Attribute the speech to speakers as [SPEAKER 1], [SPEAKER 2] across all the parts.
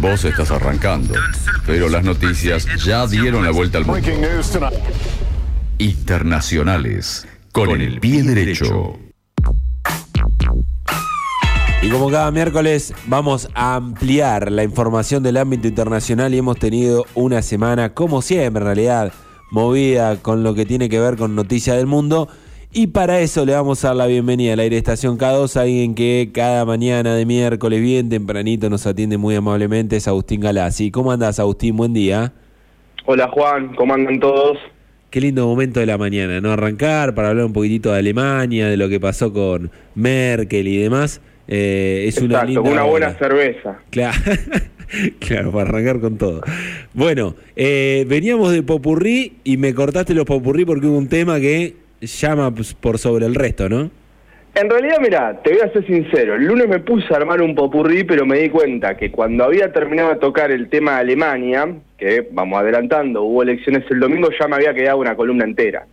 [SPEAKER 1] Vos estás arrancando, pero las noticias ya dieron la vuelta al mundo. Internacionales, con el pie derecho.
[SPEAKER 2] Y como cada miércoles vamos a ampliar la información del ámbito internacional y hemos tenido una semana, como siempre en realidad, movida con lo que tiene que ver con noticias del mundo. Y para eso le vamos a dar la bienvenida a la Aire Estación K2, alguien que cada mañana de miércoles bien tempranito nos atiende muy amablemente, es Agustín Galassi. ¿Cómo andas, Agustín? Buen día.
[SPEAKER 3] Hola Juan, ¿cómo andan todos?
[SPEAKER 2] Qué lindo momento de la mañana, ¿no? Arrancar para hablar un poquitito de Alemania, de lo que pasó con Merkel y demás. Eh, es una linda
[SPEAKER 3] una buena cerveza.
[SPEAKER 2] Claro. claro, para arrancar con todo. Bueno, eh, veníamos de Popurrí y me cortaste los Popurrí porque hubo un tema que llama pues, por sobre el resto, ¿no?
[SPEAKER 3] En realidad, mira, te voy a ser sincero, el lunes me puse a armar un popurrí, pero me di cuenta que cuando había terminado de tocar el tema de Alemania, que vamos adelantando, hubo elecciones el domingo, ya me había quedado una columna entera.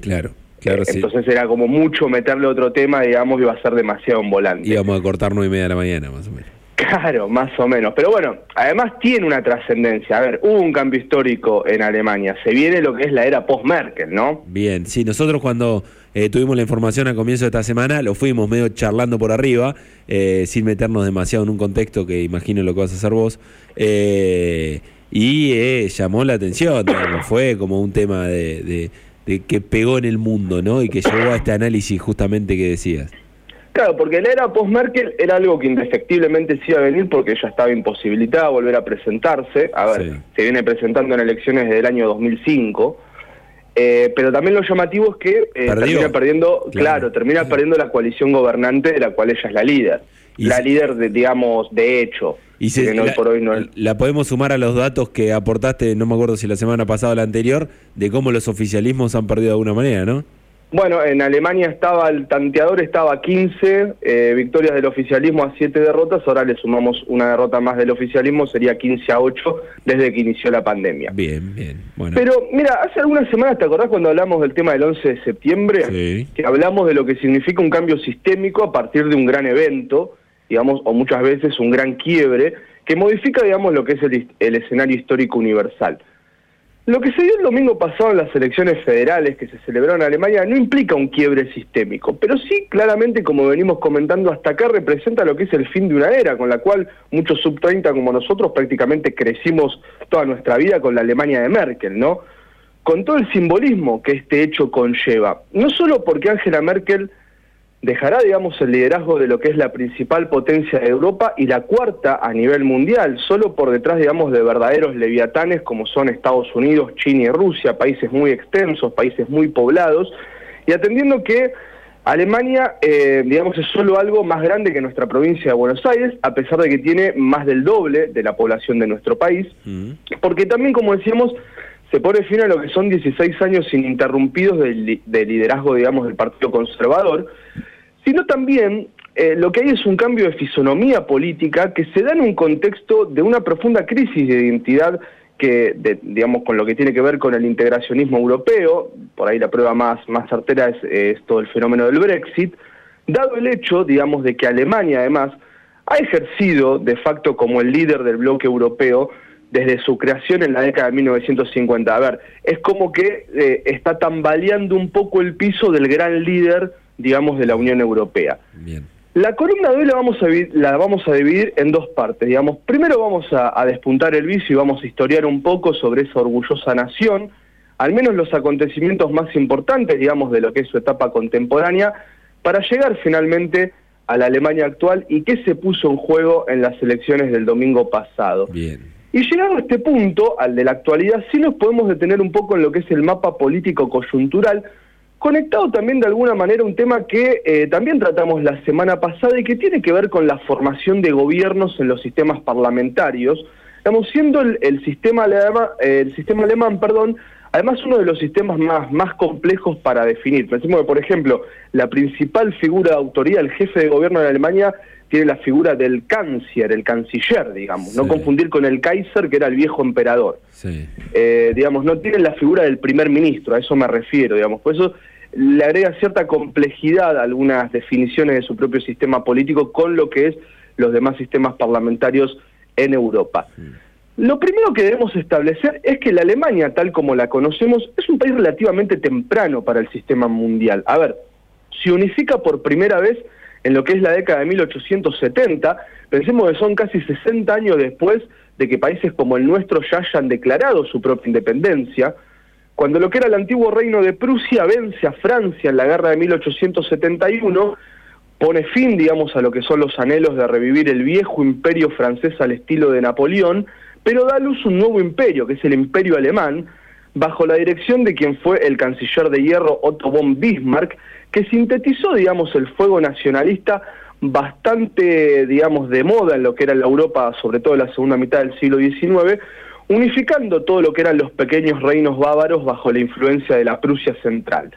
[SPEAKER 2] Claro, claro,
[SPEAKER 3] sí. Entonces era como mucho meterle otro tema, digamos, iba a ser demasiado en volante.
[SPEAKER 2] Íbamos a cortar nueve y media de la mañana, más o menos.
[SPEAKER 3] Claro, más o menos. Pero bueno, además tiene una trascendencia. A ver, hubo un cambio histórico en Alemania. Se viene lo que es la era post-Merkel, ¿no?
[SPEAKER 2] Bien, sí, nosotros cuando eh, tuvimos la información al comienzo de esta semana, lo fuimos medio charlando por arriba, eh, sin meternos demasiado en un contexto que imagino lo que vas a hacer vos. Eh, y llamó la atención, fue como un tema de, de que pegó en el mundo, ¿no? Y que llevó a este análisis justamente que decías.
[SPEAKER 3] Claro, porque la era post-Merkel era algo que indefectiblemente sí iba a venir porque ella estaba imposibilitada a volver a presentarse. A ver, se viene presentando en elecciones desde el año 2005. Eh, pero también lo llamativo es que eh, termina perdiendo, claro. termina perdiendo la coalición gobernante de la cual ella es la líder. la líder, de, digamos, de hecho.
[SPEAKER 2] Y la, por hoy no la podemos sumar a los datos que aportaste, no me acuerdo si la semana pasada o la anterior, de cómo los oficialismos han perdido de alguna manera, ¿no?
[SPEAKER 3] Bueno, en Alemania estaba el tanteador, estaba a 15 eh, victorias del oficialismo a 7 derrotas, ahora le sumamos una derrota más del oficialismo, sería 15 a 8 desde que inició la pandemia.
[SPEAKER 2] Bien, bien. Bueno.
[SPEAKER 3] Pero mira, hace algunas semanas, ¿te acordás cuando hablamos del tema del 11 de septiembre?
[SPEAKER 2] Sí.
[SPEAKER 3] Que hablamos de lo que significa un cambio sistémico a partir de un gran evento, digamos, o muchas veces un gran quiebre, que modifica, digamos, lo que es el, el escenario histórico universal. Lo que se dio el domingo pasado en las elecciones federales que se celebraron en Alemania no implica un quiebre sistémico, pero sí claramente, como venimos comentando hasta acá, representa lo que es el fin de una era, con la cual muchos sub-30 como nosotros prácticamente crecimos toda nuestra vida con la Alemania de Merkel, ¿no? Con todo el simbolismo que este hecho conlleva, no solo porque Angela Merkel dejará, digamos, el liderazgo de lo que es la principal potencia de Europa y la cuarta a nivel mundial, solo por detrás, digamos, de verdaderos leviatanes como son Estados Unidos, China y Rusia, países muy extensos, países muy poblados, y atendiendo que Alemania, eh, digamos, es solo algo más grande que nuestra provincia de Buenos Aires, a pesar de que tiene más del doble de la población de nuestro país,
[SPEAKER 2] Mm.
[SPEAKER 3] porque también, como decíamos, se pone fin a lo que son 16 años ininterrumpidos de, li- de liderazgo, digamos, del Partido Conservador, sino también eh, lo que hay es un cambio de fisonomía política que se da en un contexto de una profunda crisis de identidad que, de- digamos, con lo que tiene que ver con el integracionismo europeo, por ahí la prueba más, más certera es, es todo el fenómeno del Brexit, dado el hecho, digamos, de que Alemania además ha ejercido de facto como el líder del bloque europeo desde su creación en la década de 1950. A ver, es como que eh, está tambaleando un poco el piso del gran líder, digamos, de la Unión Europea.
[SPEAKER 2] Bien.
[SPEAKER 3] La columna de hoy la vamos a, la vamos a dividir en dos partes, digamos. Primero vamos a, a despuntar el vicio y vamos a historiar un poco sobre esa orgullosa nación, al menos los acontecimientos más importantes, digamos, de lo que es su etapa contemporánea, para llegar finalmente a la Alemania actual y qué se puso en juego en las elecciones del domingo pasado.
[SPEAKER 2] Bien.
[SPEAKER 3] Y llegado a este punto, al de la actualidad, sí nos podemos detener un poco en lo que es el mapa político coyuntural, conectado también de alguna manera un tema que eh, también tratamos la semana pasada y que tiene que ver con la formación de gobiernos en los sistemas parlamentarios, estamos siendo el, el sistema alemán, eh, el sistema alemán, perdón, además uno de los sistemas más, más complejos para definir. Pensemos que, por ejemplo, la principal figura de autoría, el jefe de gobierno de Alemania, tiene la figura del canciller, el canciller, digamos, no confundir con el Kaiser, que era el viejo emperador.
[SPEAKER 2] Sí.
[SPEAKER 3] Eh, digamos, no tiene la figura del primer ministro, a eso me refiero, digamos, por eso le agrega cierta complejidad a algunas definiciones de su propio sistema político con lo que es los demás sistemas parlamentarios en Europa. Lo primero que debemos establecer es que la Alemania, tal como la conocemos, es un país relativamente temprano para el sistema mundial. A ver, se unifica por primera vez en lo que es la década de 1870, pensemos que son casi 60 años después de que países como el nuestro ya hayan declarado su propia independencia, cuando lo que era el antiguo reino de Prusia vence a Francia en la guerra de 1871, pone fin, digamos, a lo que son los anhelos de revivir el viejo imperio francés al estilo de Napoleón, pero da a luz un nuevo imperio, que es el imperio alemán, bajo la dirección de quien fue el canciller de hierro Otto von Bismarck, que sintetizó, digamos, el fuego nacionalista bastante, digamos, de moda en lo que era la Europa, sobre todo en la segunda mitad del siglo XIX, unificando todo lo que eran los pequeños reinos bávaros bajo la influencia de la Prusia central.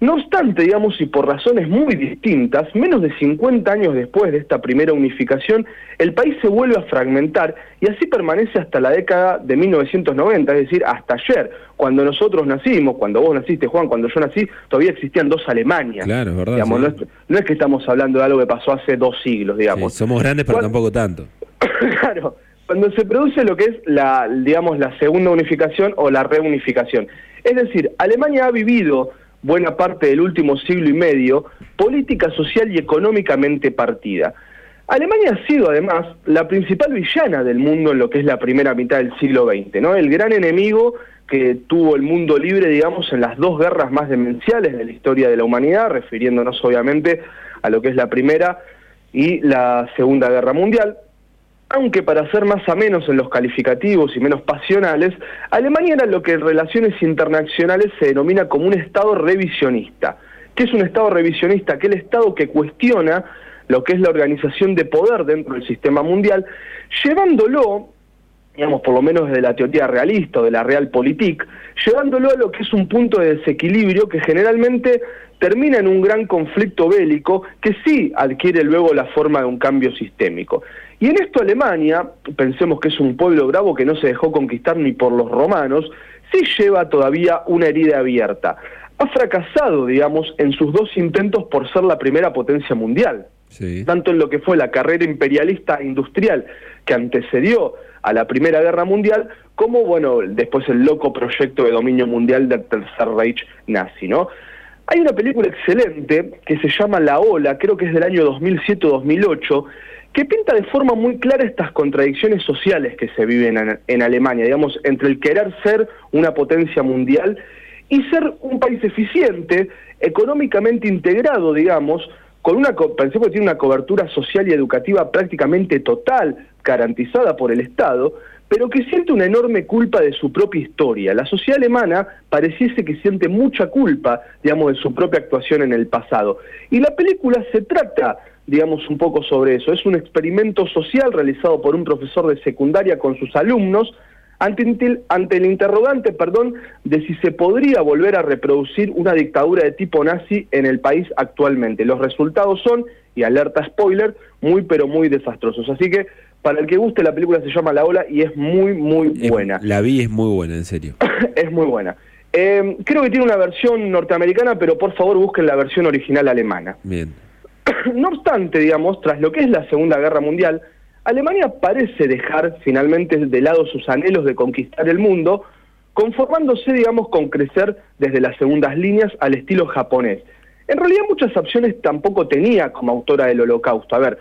[SPEAKER 3] No obstante, digamos, y por razones muy distintas, menos de 50 años después de esta primera unificación, el país se vuelve a fragmentar y así permanece hasta la década de 1990, es decir, hasta ayer. Cuando nosotros nacimos, cuando vos naciste, Juan, cuando yo nací, todavía existían dos Alemanias.
[SPEAKER 2] Claro, es verdad.
[SPEAKER 3] Digamos, no, es, que estamos hablando de algo que pasó hace dos siglos, digamos.
[SPEAKER 2] somos grandes, pero tampoco tanto.
[SPEAKER 3] claro cuando se produce lo que es la, digamos, la segunda unificación o la reunificación. Es decir, Alemania ha vivido buena parte del último siglo y medio, política social y económicamente partida. Alemania ha sido además la principal villana del mundo en lo que es la primera mitad del siglo XX, ¿no? El gran enemigo que tuvo el mundo libre, digamos, en las dos guerras más demenciales de la historia de la humanidad, refiriéndonos obviamente a lo que es la primera y la segunda guerra mundial, aunque para ser más a menos en los calificativos y menos pasionales, Alemania era lo que en relaciones internacionales se denomina como un Estado revisionista. ¿Qué es un Estado revisionista? Aquel Estado que cuestiona lo que es la organización de poder dentro del sistema mundial, llevándolo, digamos, por lo menos desde la teoría realista o de la realpolitik, llevándolo a lo que es un punto de desequilibrio que generalmente termina en un gran conflicto bélico que sí adquiere luego la forma de un cambio sistémico. Y en esto Alemania, pensemos que es un pueblo bravo que no se dejó conquistar ni por los romanos, sí lleva todavía una herida abierta. Ha fracasado, digamos, en sus dos intentos por ser la primera potencia mundial. Tanto en lo que fue la carrera imperialista industrial que antecedió a la Primera Guerra Mundial, como, bueno, después el loco proyecto de dominio mundial del Tercer Reich nazi, ¿no? Hay una película excelente que se llama La Ola, creo que es del año 2007-2008, que pinta de forma muy clara estas contradicciones sociales que se viven en, Alemania, digamos, entre el querer ser una potencia mundial y ser un país eficiente, económicamente integrado, digamos, con una, pensemos que tiene una cobertura social y educativa prácticamente total, garantizada por el Estado, pero que siente una enorme culpa de su propia historia. La sociedad alemana pareciese que siente mucha culpa, digamos, de su propia actuación en el pasado. Y la película se trata digamos, un poco sobre eso. Es un experimento social realizado por un profesor de secundaria con sus alumnos ante, ante el interrogante, perdón, de si se podría volver a reproducir una dictadura de tipo nazi en el país actualmente. Los resultados son, y alerta spoiler, muy pero muy desastrosos. Así que para el que guste la película se llama La Ola y es muy muy buena.
[SPEAKER 2] la vi es muy buena, en serio.
[SPEAKER 3] es muy buena. Eh, creo que tiene una versión norteamericana, pero por favor busquen la versión original alemana.
[SPEAKER 2] Bien.
[SPEAKER 3] no obstante, digamos, tras lo que es la Segunda Guerra Mundial, Alemania parece dejar finalmente de lado sus anhelos de conquistar el mundo, conformándose, digamos, con crecer desde las segundas líneas al estilo japonés. En realidad muchas opciones tampoco tenía como autora del holocausto. A ver,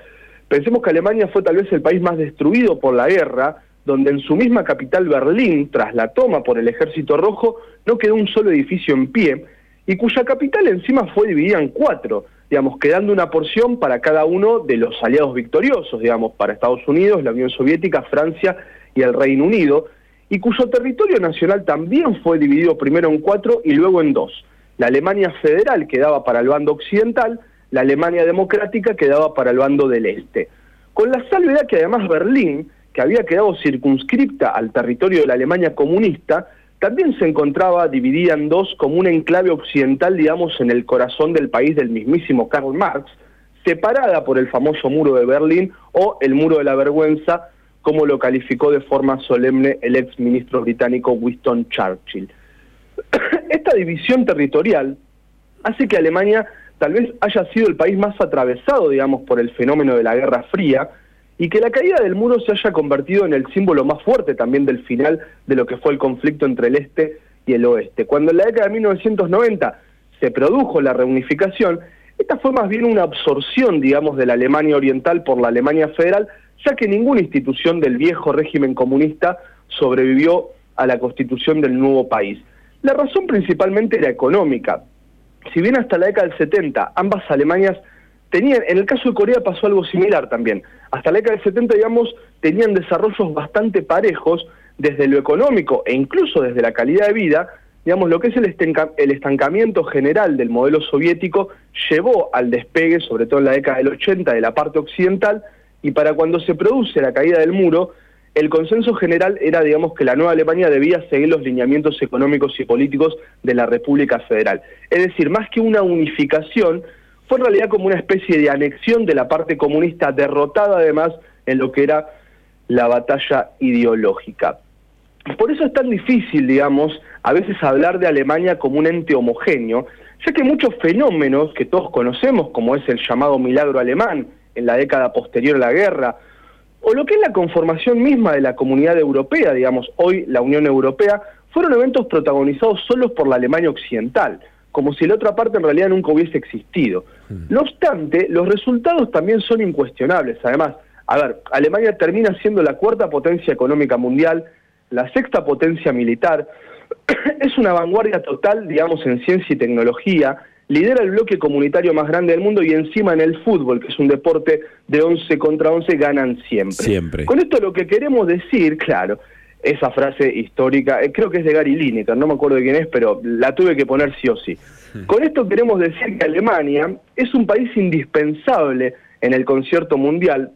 [SPEAKER 3] pensemos que Alemania fue tal vez el país más destruido por la guerra, donde en su misma capital Berlín, tras la toma por el ejército rojo, no quedó un solo edificio en pie, y cuya capital encima fue dividida en cuatro, digamos, quedando una porción para cada uno de los aliados victoriosos, digamos, para Estados Unidos, la Unión Soviética, Francia y el Reino Unido, y cuyo territorio nacional también fue dividido primero en cuatro y luego en dos. La Alemania federal quedaba para el bando occidental, la Alemania democrática quedaba para el bando del este. Con la salvedad que además Berlín, que había quedado circunscripta al territorio de la Alemania comunista, también se encontraba dividida en dos como un enclave occidental, digamos, en el corazón del país del mismísimo Karl Marx, separada por el famoso muro de Berlín o el muro de la vergüenza, como lo calificó de forma solemne el ex ministro británico Winston Churchill. Esta división territorial hace que Alemania tal vez haya sido el país más atravesado, digamos, por el fenómeno de la Guerra Fría, y que la caída del muro se haya convertido en el símbolo más fuerte también del final de lo que fue el conflicto entre el este y el oeste. Cuando en la década de 1990 se produjo la reunificación, esta fue más bien una absorción, digamos, de la Alemania Oriental por la Alemania Federal, ya que ninguna institución del viejo régimen comunista sobrevivió a la constitución del nuevo país. La razón principalmente era económica. Si bien hasta la década del 70 ambas Alemanias tenían, en el caso de Corea pasó algo similar también, hasta la década del 70, digamos, tenían desarrollos bastante parejos desde lo económico e incluso desde la calidad de vida, digamos, lo que es el, el estancamiento general del modelo soviético llevó al despegue, sobre todo en la década del 80, de la parte occidental, y para cuando se produce la caída del muro, el consenso general era, digamos, que la nueva Alemania debía seguir los lineamientos económicos y políticos de la República Federal. Es decir, más que una unificación, fue en realidad como una especie de anexión de la parte comunista, derrotada además en lo que era la batalla ideológica. Por eso es tan difícil, digamos, a veces hablar de Alemania como un ente homogéneo, ya que muchos fenómenos que todos conocemos, como es el llamado milagro alemán en la década posterior a la guerra, o lo que es la conformación misma de la comunidad europea, digamos, hoy la Unión Europea, fueron eventos protagonizados solos por la Alemania occidental como si la otra parte en realidad nunca hubiese existido. Hmm. No obstante, los resultados también son incuestionables. Además, a ver, Alemania termina siendo la cuarta potencia económica mundial, la sexta potencia militar, es una vanguardia total, digamos, en ciencia y tecnología, lidera el bloque comunitario más grande del mundo y encima en el fútbol, que es un deporte de 11 contra 11, ganan siempre.
[SPEAKER 2] Siempre.
[SPEAKER 3] Con esto lo que queremos decir, claro, esa frase histórica, eh, creo que es de Gary Lineker, no me acuerdo de quién es, pero la tuve que poner sí o sí. Con esto queremos decir que Alemania es un país indispensable en el concierto mundial,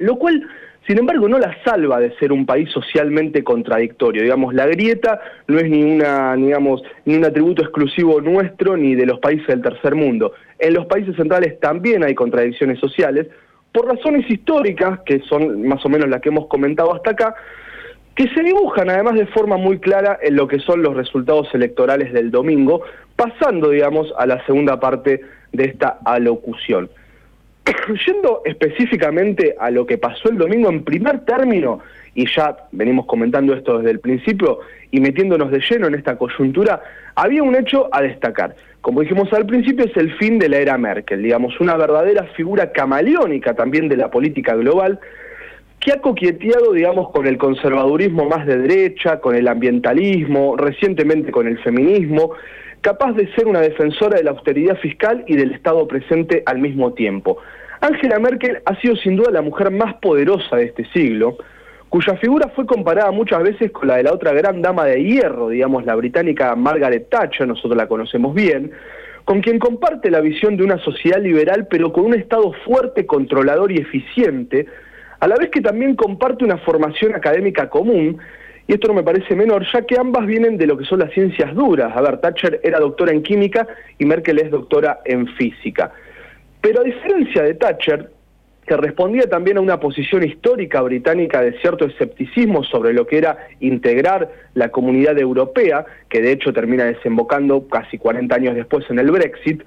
[SPEAKER 3] lo cual, sin embargo, no la salva de ser un país socialmente contradictorio. Digamos, la grieta no es ni una, digamos, ni un atributo exclusivo nuestro ni de los países del tercer mundo. En los países centrales también hay contradicciones sociales, por razones históricas, que son más o menos las que hemos comentado hasta acá, que se dibujan además de forma muy clara en lo que son los resultados electorales del domingo, pasando, digamos, a la segunda parte de esta alocución. Yendo específicamente a lo que pasó el domingo en primer término, y ya venimos comentando esto desde el principio y metiéndonos de lleno en esta coyuntura, había un hecho a destacar. Como dijimos al principio, es el fin de la era Merkel, digamos, una verdadera figura camaleónica también de la política global, que ha coqueteado, digamos, con el conservadurismo más de derecha, con el ambientalismo, recientemente con el feminismo, capaz de ser una defensora de la austeridad fiscal y del Estado presente al mismo tiempo. Angela Merkel ha sido sin duda la mujer más poderosa de este siglo, cuya figura fue comparada muchas veces con la de la otra gran dama de hierro, digamos, la británica Margaret Thatcher, nosotros la conocemos bien, con quien comparte la visión de una sociedad liberal, pero con un Estado fuerte, controlador y eficiente, a la vez que también comparte una formación académica común, y esto no me parece menor, ya que ambas vienen de lo que son las ciencias duras. A ver, Thatcher era doctora en química y Merkel es doctora en física. Pero a diferencia de Thatcher, que respondía también a una posición histórica británica de cierto escepticismo sobre lo que era integrar la comunidad europea, que de hecho termina desembocando casi 40 años después en el Brexit,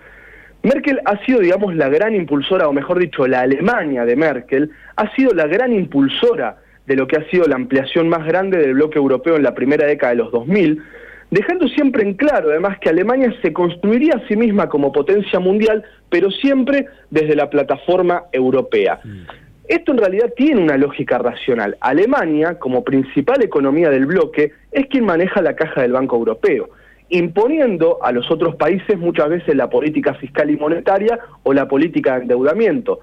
[SPEAKER 3] Merkel ha sido, digamos, la gran impulsora, o mejor dicho, la Alemania de Merkel, ha sido la gran impulsora de lo que ha sido la ampliación más grande del bloque europeo en la primera década de los 2000, dejando siempre en claro, además, que Alemania se construiría a sí misma como potencia mundial, pero siempre desde la plataforma europea. Mm. Esto en realidad tiene una lógica racional. Alemania, como principal economía del bloque, es quien maneja la caja del Banco Europeo imponiendo a los otros países muchas veces la política fiscal y monetaria o la política de endeudamiento.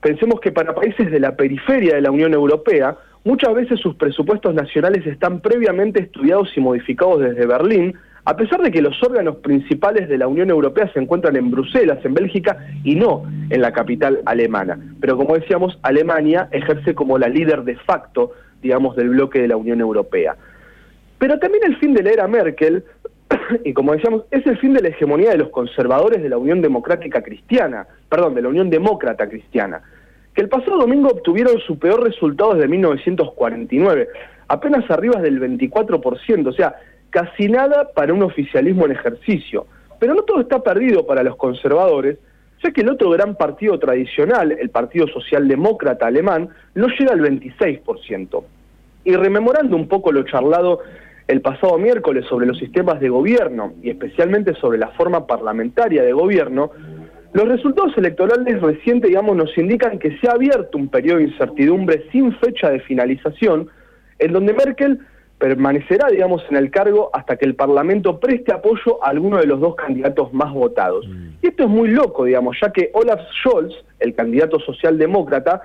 [SPEAKER 3] Pensemos que para países de la periferia de la Unión Europea, muchas veces sus presupuestos nacionales están previamente estudiados y modificados desde Berlín, a pesar de que los órganos principales de la Unión Europea se encuentran en Bruselas, en Bélgica, y no en la capital alemana. Pero como decíamos, Alemania ejerce como la líder de facto, digamos, del bloque de la Unión Europea. Pero también el fin de la era Merkel y como decíamos, es el fin de la hegemonía de los conservadores de la Unión Democrática Cristiana, perdón, de la Unión Demócrata Cristiana, que el pasado domingo obtuvieron su peor resultado desde 1949, apenas arriba del 24%, o sea, casi nada para un oficialismo en ejercicio. Pero no todo está perdido para los conservadores, ya que el otro gran partido tradicional, el Partido Socialdemócrata Alemán, no llega al 26%. Y rememorando un poco lo charlado el pasado miércoles sobre los sistemas de gobierno y especialmente sobre la forma parlamentaria de gobierno, los resultados electorales recientes, digamos, nos indican que se ha abierto un periodo de incertidumbre sin fecha de finalización, en donde Merkel permanecerá, digamos, en el cargo hasta que el Parlamento preste apoyo a alguno de los dos candidatos más votados. Mm. Y esto es muy loco, digamos, ya que Olaf Scholz, el candidato socialdemócrata,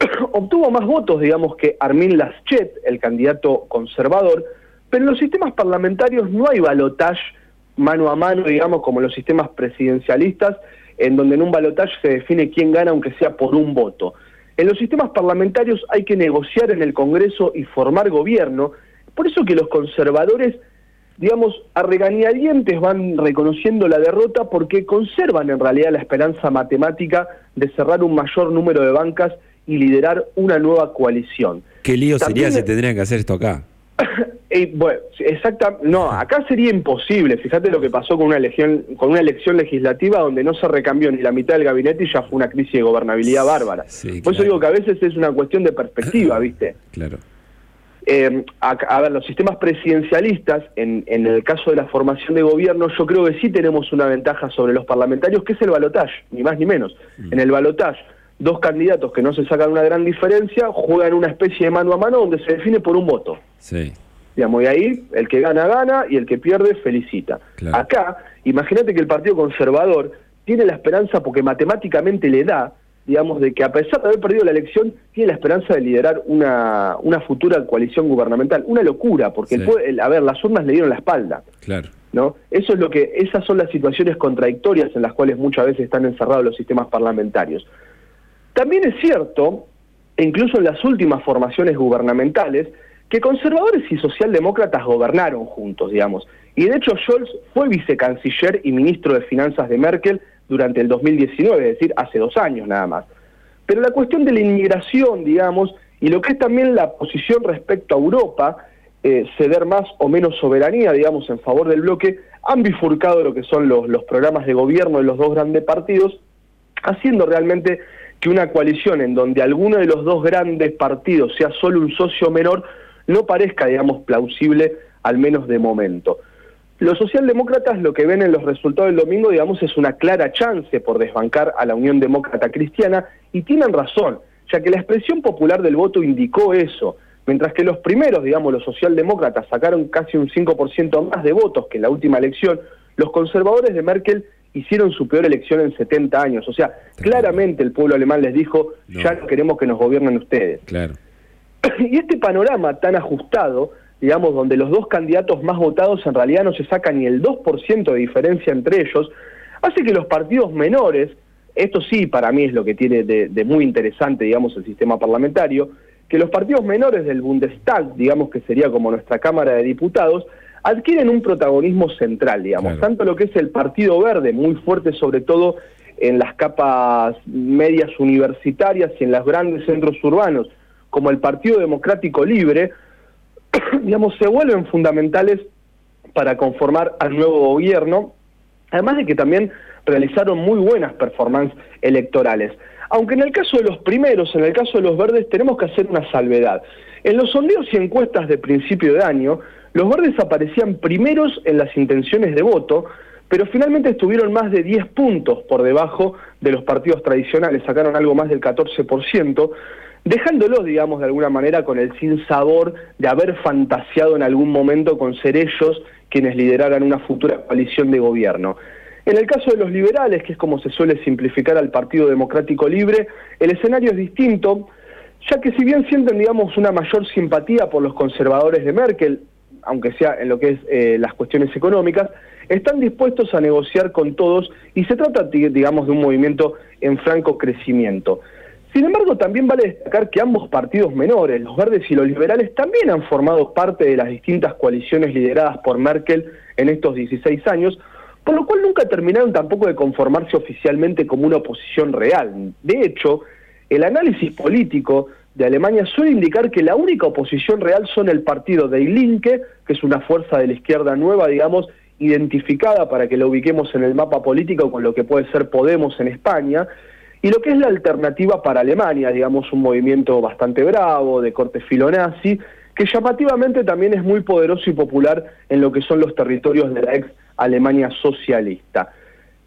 [SPEAKER 3] obtuvo más votos, digamos, que Armin Laschet, el candidato conservador, pero en los sistemas parlamentarios no hay balotage mano a mano, digamos, como los sistemas presidencialistas, en donde en un balotaje se define quién gana aunque sea por un voto. En los sistemas parlamentarios hay que negociar en el Congreso y formar gobierno, por eso que los conservadores, digamos, a regañadientes van reconociendo la derrota porque conservan en realidad la esperanza matemática de cerrar un mayor número de bancas y liderar una nueva coalición.
[SPEAKER 2] Qué lío sería si tendrían que hacer esto acá.
[SPEAKER 3] bueno, exacta, no, acá sería imposible. Fíjate lo que pasó con una elección, con una elección legislativa donde no se recambió ni la mitad del gabinete y ya fue una crisis de gobernabilidad bárbara. Por eso digo que a veces es una cuestión de perspectiva, ¿viste?
[SPEAKER 2] Claro.
[SPEAKER 3] Eh, a, ver, los sistemas presidencialistas, en, en, el caso de la formación de gobierno, yo creo que sí tenemos una ventaja sobre los parlamentarios, que es el balotaje, ni más ni menos. Mm. En el balotaje, dos candidatos que no se sacan una gran diferencia juegan una especie de mano a mano donde se define por un voto.
[SPEAKER 2] Sí.
[SPEAKER 3] Digamos, y ahí el que gana, gana y el que pierde, felicita. Acá, imagínate que el Partido Conservador tiene la esperanza, porque matemáticamente le da, digamos, de que a pesar de haber perdido la elección, tiene la esperanza de liderar una, una futura coalición gubernamental. Una locura, porque, el, a ver, las urnas le dieron la espalda.
[SPEAKER 2] Claro.
[SPEAKER 3] ¿no? Eso es lo que, esas son las situaciones contradictorias en las cuales muchas veces están encerrados los sistemas parlamentarios. También es cierto, incluso en las últimas formaciones gubernamentales, que conservadores y socialdemócratas gobernaron juntos, digamos. Y de hecho Scholz fue vicecanciller y ministro de Finanzas de Merkel durante el 2019, es decir, hace dos años nada más. Pero la cuestión de la inmigración, digamos, y lo que es también la posición respecto a Europa, eh, ceder más o menos soberanía, digamos, en favor del bloque, han bifurcado lo que son los, los programas de gobierno de los dos grandes partidos, haciendo realmente que una coalición en donde alguno de los dos grandes partidos sea solo un socio menor no parezca, digamos, plausible, al menos de momento. Los socialdemócratas lo que ven en los resultados del domingo, digamos, es una clara chance por desbancar a la Unión Demócrata Cristiana y tienen razón, ya que la expresión popular del voto indicó eso. Mientras que los primeros, digamos, los socialdemócratas sacaron casi un 5% más de votos que en la última elección, los conservadores de Merkel hicieron su peor elección en 70 años. O sea, claramente el pueblo alemán les dijo, ya no queremos que nos gobiernen ustedes.
[SPEAKER 2] Claro.
[SPEAKER 3] Y este panorama tan ajustado, digamos, donde los dos candidatos más votados en realidad no se saca ni el 2% de diferencia entre ellos, hace que los partidos menores, esto sí para mí es lo que tiene de, muy interesante, digamos, el sistema parlamentario, que los partidos menores del Bundestag, digamos que sería como nuestra Cámara de Diputados, adquieren un protagonismo central, digamos, tanto lo que es el Partido Verde, muy fuerte sobre todo en las capas medias universitarias y en los grandes centros urbanos, como el Partido Democrático Libre, digamos, se vuelven fundamentales para conformar al nuevo gobierno, además de que también realizaron muy buenas performances electorales. Aunque en el caso de los primeros, en el caso de los verdes, tenemos que hacer una salvedad. En los sondeos y encuestas de principio de año, los verdes aparecían primeros en las intenciones de voto, pero finalmente estuvieron más de 10 puntos por debajo de los partidos tradicionales, sacaron algo más del 14%, dejándolos, digamos, de alguna manera con el sinsabor de haber fantaseado en algún momento con ser ellos quienes lideraran una futura coalición de gobierno. En el caso de los liberales, que es como se suele simplificar al Partido Democrático Libre, el escenario es distinto, ya que si bien sienten, digamos, una mayor simpatía por los conservadores de Merkel, aunque sea en lo que es eh, las cuestiones económicas, están dispuestos a negociar con todos y se trata, digamos, de un movimiento en franco crecimiento. Sin embargo, también vale destacar que ambos partidos menores, los verdes y los liberales, también han formado parte de las distintas coaliciones lideradas por Merkel en estos 16 años, por lo cual nunca terminaron tampoco de conformarse oficialmente como una oposición real. De hecho, el análisis político de Alemania suele indicar que la única oposición real son el partido de Linke, que es una fuerza de la izquierda nueva, digamos, identificada para que la ubiquemos en el mapa político con lo que puede ser Podemos en España, y lo que es la alternativa para Alemania, digamos un movimiento bastante bravo, de corte filonazi, que llamativamente también es muy poderoso y popular en lo que son los territorios de la ex Alemania socialista.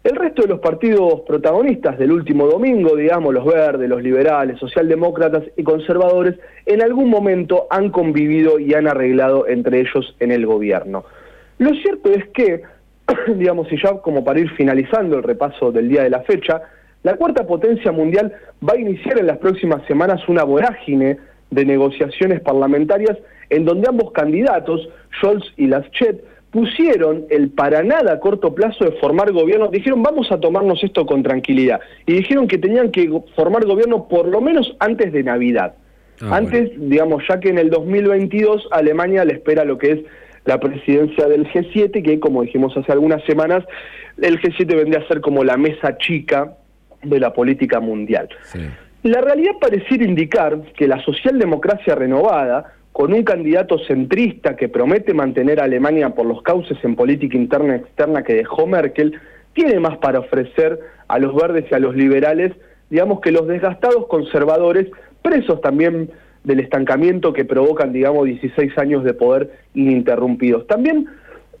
[SPEAKER 3] El resto de los partidos protagonistas del último domingo, digamos, los verdes, los liberales, socialdemócratas y conservadores, en algún momento han convivido y han arreglado entre ellos en el gobierno. Lo cierto es que, digamos, y ya como para ir finalizando el repaso del día de la fecha, la cuarta potencia mundial va a iniciar en las próximas semanas una vorágine de negociaciones parlamentarias en donde ambos candidatos, Scholz y Laschet, pusieron el para nada a corto plazo de formar gobierno, dijeron vamos a tomarnos esto con tranquilidad y dijeron que tenían que formar gobierno por lo menos antes de Navidad. Ah, antes, digamos, ya que en el 2022 Alemania le espera lo que es la presidencia del G7, que como dijimos hace algunas semanas, el G7 vendría a ser como la mesa chica de la política mundial. La realidad pareciera indicar que la socialdemocracia renovada con un candidato centrista que promete mantener a Alemania por los cauces en política interna y externa que dejó Merkel, tiene más para ofrecer a los verdes y a los liberales, digamos que los desgastados conservadores, presos también del estancamiento que provocan, digamos, 16 años de poder ininterrumpidos. También,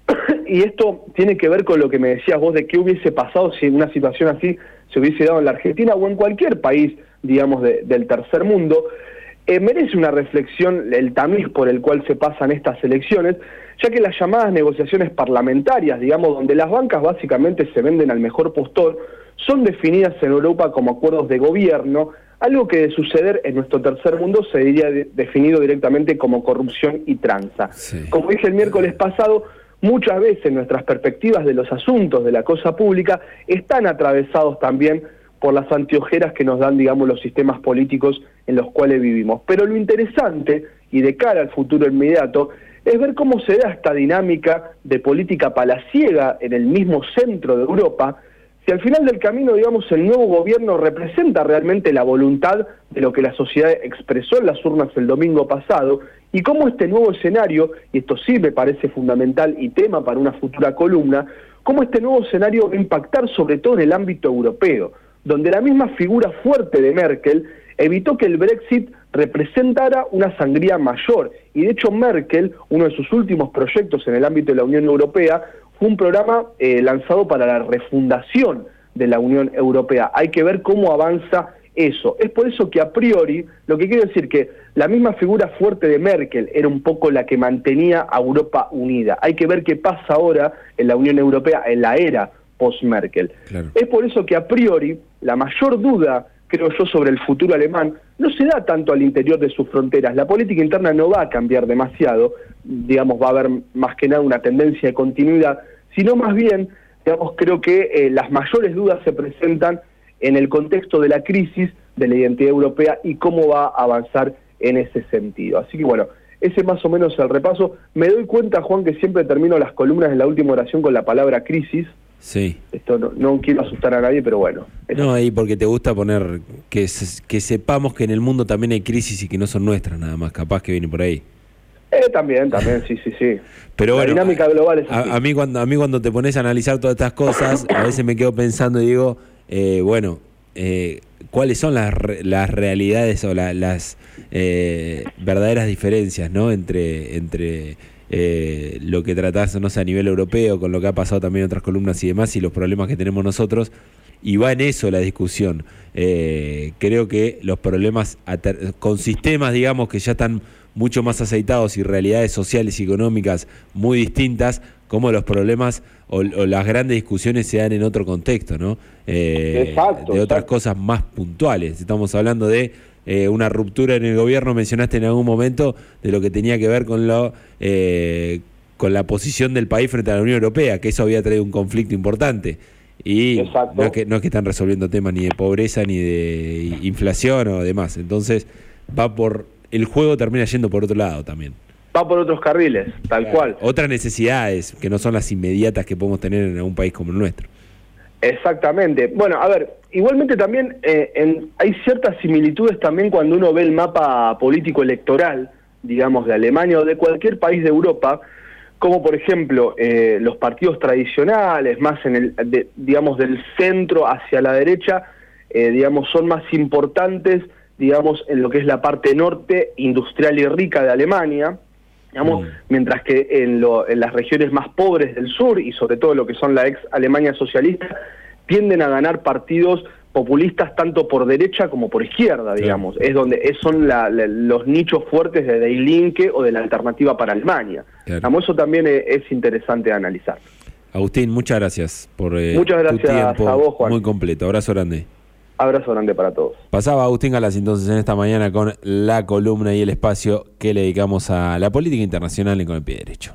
[SPEAKER 3] y esto tiene que ver con lo que me decías vos de qué hubiese pasado si una situación así se hubiese dado en la Argentina o en cualquier país, digamos, del tercer mundo, eh, merece una reflexión el tamiz por el cual se pasan estas elecciones, ya que las llamadas negociaciones parlamentarias, digamos, donde las bancas básicamente se venden al mejor postor, son definidas en Europa como acuerdos de gobierno, algo que de suceder en nuestro tercer mundo se diría definido directamente como corrupción y tranza. Como dije el miércoles pasado, muchas veces nuestras perspectivas de los asuntos de la cosa pública están atravesados también por las antiojeras que nos dan, digamos, los sistemas políticos en los cuales vivimos. Pero lo interesante, y de cara al futuro inmediato, es ver cómo se da esta dinámica de política palaciega en el mismo centro de Europa, si al final del camino, digamos, el nuevo gobierno representa realmente la voluntad de lo que la sociedad expresó en las urnas el domingo pasado, y cómo este nuevo escenario, y esto sí me parece fundamental y tema para una futura columna, cómo este nuevo escenario va a impactar sobre todo en el ámbito europeo donde la misma figura fuerte de Merkel evitó que el Brexit representara una sangría mayor. Y de hecho Merkel, uno de sus últimos proyectos en el ámbito de la Unión Europea, fue un programa eh, lanzado para la refundación de la Unión Europea. Hay que ver cómo avanza eso. Es por eso que a priori, lo que quiero decir que la misma figura fuerte de Merkel era un poco la que mantenía a Europa unida. Hay que ver qué pasa ahora en la Unión Europea, en la era post-Merkel. Es por eso que a priori la mayor duda, creo yo, sobre el futuro alemán no se da tanto al interior de sus fronteras. La política interna no va a cambiar demasiado, digamos, va a haber más que nada una tendencia de continuidad, sino más bien, digamos, creo que eh, las mayores dudas se presentan en el contexto de la crisis de la identidad europea y cómo va a avanzar en ese sentido. Así que bueno, ese más o menos el repaso. Me doy cuenta, Juan, que siempre termino las columnas en la última oración con la palabra crisis.
[SPEAKER 2] Sí.
[SPEAKER 3] Esto no, quiero asustar a nadie, pero bueno.
[SPEAKER 2] No, ahí porque te gusta poner que, que sepamos que en el mundo también hay crisis y que no son nuestras nada más, capaz que viene por ahí.
[SPEAKER 3] Eh, también, también, sí, sí, sí.
[SPEAKER 2] Pero
[SPEAKER 3] La dinámica global es
[SPEAKER 2] a, mí cuando a mí cuando te pones a analizar todas estas cosas, a veces me quedo pensando y digo, eh, bueno, eh, ¿cuáles son las, las realidades o las eh, verdaderas diferencias, ¿no? Entre entre eh, lo que tratás no sé, a nivel europeo, con lo que ha pasado también en otras columnas y demás, y los problemas que tenemos nosotros, y va en eso la discusión. Eh, creo que los problemas con sistemas, digamos, que ya están mucho más aceitados y realidades sociales y económicas muy distintas, como los problemas o, las grandes discusiones se dan en otro contexto, ¿no?
[SPEAKER 3] Eh,
[SPEAKER 2] de otras cosas más puntuales. Estamos hablando de eh, una ruptura en el gobierno, mencionaste en algún momento, de lo que tenía que ver con, lo, eh, con la posición del país frente a la Unión Europea, que eso había traído un conflicto importante. Y no es, que, no es que están resolviendo temas ni de pobreza ni de inflación o demás. Entonces, va por. El juego termina yendo por otro lado también.
[SPEAKER 3] Va por otros carriles, tal cual.
[SPEAKER 2] Otras necesidades que no son las inmediatas que podemos tener en un país como el nuestro.
[SPEAKER 3] Exactamente. Bueno, a ver, igualmente también eh, hay ciertas similitudes también cuando uno ve el mapa político electoral, digamos, de Alemania o de cualquier país de Europa, como por ejemplo eh, los partidos tradicionales, más en el, digamos, del centro hacia la derecha, eh, digamos, son más importantes, digamos, en lo que es la parte norte industrial y rica de Alemania, digamos, mm. mientras que en, lo, en las regiones más pobres del sur y sobre todo lo que son la ex Alemania socialista, tienden a ganar partidos populistas tanto por derecha como por izquierda, digamos. Es donde son los nichos fuertes de Die Linke o de la alternativa para Alemania. eso también es, interesante analizar.
[SPEAKER 2] Agustín, muchas gracias por
[SPEAKER 3] eh, muchas gracias
[SPEAKER 2] tiempo
[SPEAKER 3] a vos, Juan.
[SPEAKER 2] muy completo. Abrazo grande.
[SPEAKER 3] Abrazo grande para todos.
[SPEAKER 2] Pasaba Agustín Galas entonces en esta mañana con la columna y el espacio que le dedicamos a la política internacional y con el pie derecho.